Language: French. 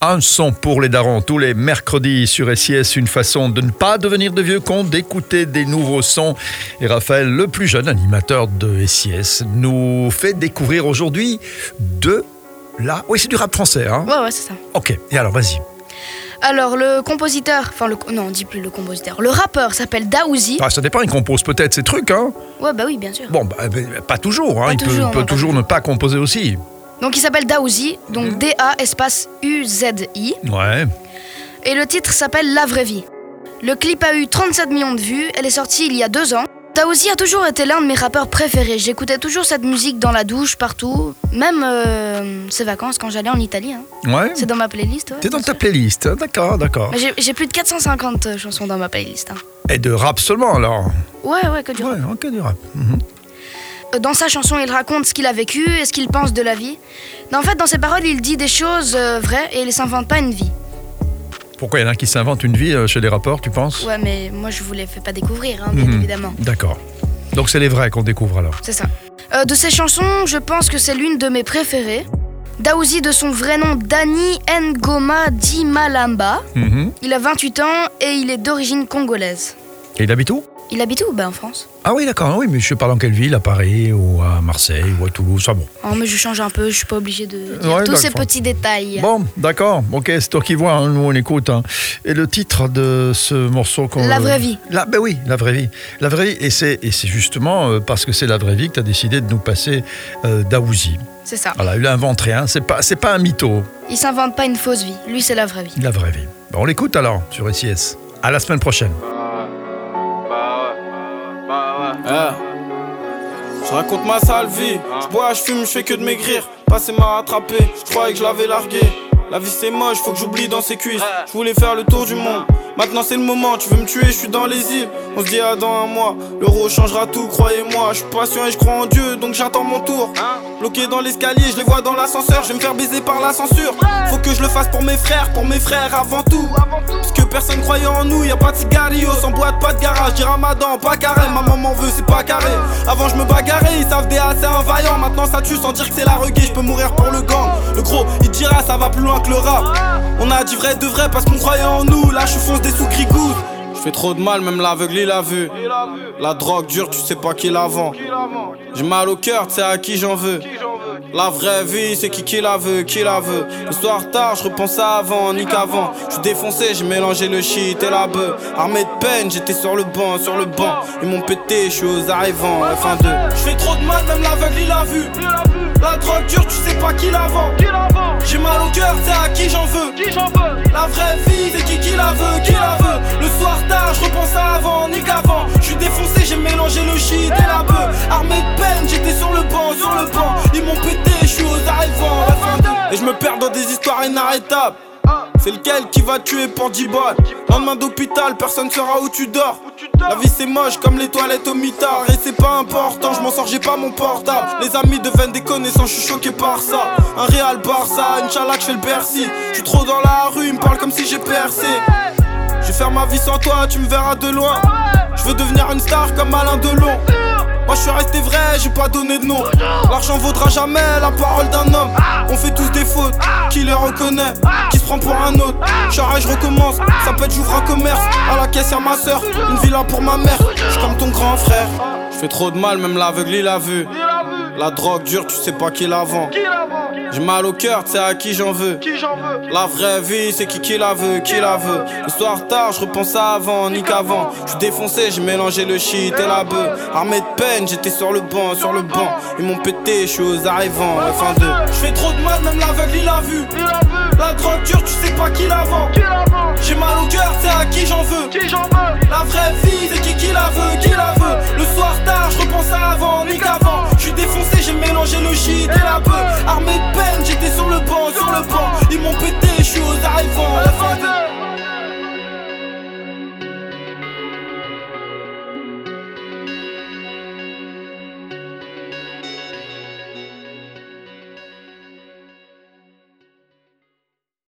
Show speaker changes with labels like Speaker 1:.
Speaker 1: Un son pour les darons tous les mercredis sur SIS, une façon de ne pas devenir de vieux cons, d'écouter des nouveaux sons. Et Raphaël, le plus jeune animateur de SIS, nous fait découvrir aujourd'hui de la... Oui, c'est du rap français, hein
Speaker 2: Ouais, ouais, c'est ça.
Speaker 1: Ok, et alors vas-y.
Speaker 2: Alors, le compositeur, enfin, le, non, on dit plus le compositeur, le rappeur s'appelle Daouzi.
Speaker 1: Ah, ça dépend, il compose peut-être ces trucs, hein
Speaker 2: Ouais, bah oui, bien sûr.
Speaker 1: Bon, bah, bah, pas toujours, hein.
Speaker 2: Pas
Speaker 1: il peut-
Speaker 2: toujours
Speaker 1: ne pas composer aussi.
Speaker 2: Donc, il s'appelle Daouzi, donc
Speaker 1: Mhm.
Speaker 2: D-A espace U-Z-I.
Speaker 1: Ouais.
Speaker 2: Et le titre s'appelle La vraie vie. Le clip a eu 37 millions de vues, elle est sortie il y a deux ans. Daouzi a toujours été l'un de mes rappeurs préférés. J'écoutais toujours cette musique dans la douche, partout, même euh, ces vacances quand j'allais en Italie. hein.
Speaker 1: Ouais.
Speaker 2: C'est dans ma playlist. ouais,
Speaker 1: T'es dans
Speaker 2: bien
Speaker 1: ta
Speaker 2: sûr.
Speaker 1: playlist, hein, d'accord, d'accord.
Speaker 2: Mais J'ai j'ai plus de 450 euh, chansons dans ma playlist. hein.
Speaker 1: Et de rap seulement alors
Speaker 2: Ouais, ouais, que du
Speaker 1: Ouais,
Speaker 2: rap.
Speaker 1: ok, du rap. Mhm.
Speaker 2: Dans sa chanson, il raconte ce qu'il a vécu et ce qu'il pense de la vie. En fait, dans ses paroles, il dit des choses euh, vraies et il s'invente pas une vie.
Speaker 1: Pourquoi il y en a qui s'inventent une vie euh, chez les rappeurs, tu penses?
Speaker 2: Ouais, mais moi, je vous les fais pas découvrir, hein, bien
Speaker 1: Mhm.
Speaker 2: évidemment.
Speaker 1: D'accord. Donc c'est les vrais qu'on découvre alors.
Speaker 2: C'est ça. Euh, de ses chansons, je pense que c'est l'une de mes préférées. Daouzi, de son vrai nom Dani Ngoma Dimalamba.
Speaker 1: Mhm.
Speaker 2: Il a 28 ans et il est d'origine congolaise.
Speaker 1: Et il habite où?
Speaker 2: Il habite où Ben en France?
Speaker 1: Ah oui, d'accord, oui, mais je parle dans quelle ville À Paris ou à Marseille ou à Toulouse Ah bon.
Speaker 2: Oh, mais je change un peu, je suis pas obligée de dire
Speaker 1: Ouais,
Speaker 2: tous ces
Speaker 1: d'accord.
Speaker 2: petits détails.
Speaker 1: Bon, d'accord, ok, c'est toi qui vois, hein, nous on écoute. hein. Et le titre de ce morceau qu'on.
Speaker 2: La vraie vie.
Speaker 1: La, ben oui, la vraie vie. La vraie vie, et c'est, et c'est justement euh, parce que c'est la vraie vie que tu as décidé de nous passer euh, Daouzi.
Speaker 2: C'est ça.
Speaker 1: Voilà, il invente rien, c'est pas, c'est pas un mytho,
Speaker 2: Il s'invente pas une fausse vie. Lui, c'est la vraie vie.
Speaker 1: la vraie vie. Bon, on l'écoute alors sur SIS. À la semaine prochaine.
Speaker 3: Eh. Je raconte ma sale vie. Je bois, je fume, je fais que de maigrir. Passé m'a rattrapé, je croyais que je l'avais largué. La vie c'est moche, faut que j'oublie dans ses cuisses. Je voulais faire le tour du monde. Maintenant c'est le moment, tu veux me tuer, je suis dans les îles. On se dit à dans un mois, l'euro changera tout, croyez-moi. Je suis patient et je crois en Dieu, donc j'attends mon tour. Bloqué dans l'escalier, je les vois dans l'ascenseur, je vais me faire baiser par la censure. Faut que je le fasse pour mes frères, pour mes frères avant tout. Parce que personne croyait en nous, y a pas de cigarillos, sans boîte, pas de garage. Dis ramadan, pas carré, ma maman veut, c'est pas carré. Avant je me bagarrais, ils savent des c'est un vaillant. Maintenant ça tue sans dire que c'est la reggae, je peux mourir pour le gang. Le gros, il dira ça va plus loin On a dit vrai de vrai parce qu'on croyait en nous, là je fonce des sous grigouses. Je fais trop de mal, même l'aveugle il a vu. La drogue dure, tu sais pas qui la vend. J'ai mal au cœur, tu sais à qui j'en veux. La vraie vie, c'est qui qui la veut, qui la veut. Le soir tard, je repense à avant, ni qu'avant. Je défoncé, j'ai mélangé le shit et la bœuf. Armé de peine, j'étais sur le banc, sur le banc. Ils m'ont pété, je suis aux arrivants, F1 2. Je fais trop de mal, même l'aveugle il a vu. La drogue dure, tu sais pas qui la vend. Vraie vie, c'est qui qui la veut, qui la veut. Le soir tard, je repense à avant, ni qu'avant. Je suis défoncé, j'ai mélangé le shit et la bœuf. Armé de peine, j'étais sur le banc, sur le banc. Ils m'ont pété, je suis aux arrivants. la fin de- Et je me perds dans des histoires inarrêtables. C'est lequel qui va tuer pour 10 balles Lendemain d'hôpital, personne saura où tu dors. La vie c'est moche comme les toilettes au mitard. Et c'est pas important, je m'en sors, j'ai pas mon portable. Les amis deviennent des connaissances, je suis choqué par ça. Un Real Barça, Inch'Allah que je fais le Bercy. Je suis trop dans la rue, ils me parlent comme si j'ai percé. Je vais faire ma vie sans toi, tu me verras de loin. Je veux devenir une star comme Alain Delon. Moi je suis resté vrai, j'ai pas donné de nom. L'argent vaudra jamais la parole d'un homme. On fait tous des fautes, qui les reconnaît, qui se prend pour un autre. J'arrête, je recommence, ça peut être j'ouvre un commerce. À la caisse y'a ma soeur, une villa pour ma mère. J'suis comme ton grand frère. Je fais trop de mal, même l'aveugle il a vu. La drogue dure, tu sais pas qui la vend. J'ai mal au cœur, tu sais à qui j'en veux. La vraie vie, c'est qui qui la veut, qui la veut. Le soir tard, je repense à avant, ni qu'avant. Je suis défoncé, j'ai mélangé le shit et la bœuf. Armé de peine, j'étais sur le banc, sur le banc. Ils m'ont pété, je suis aux arrivants, F1 2. Je fais trop de mal, même l'aveugle il a vu. La drogue dure, tu sais pas qui la vend. J'ai mal au cœur, c'est à qui j'en veux?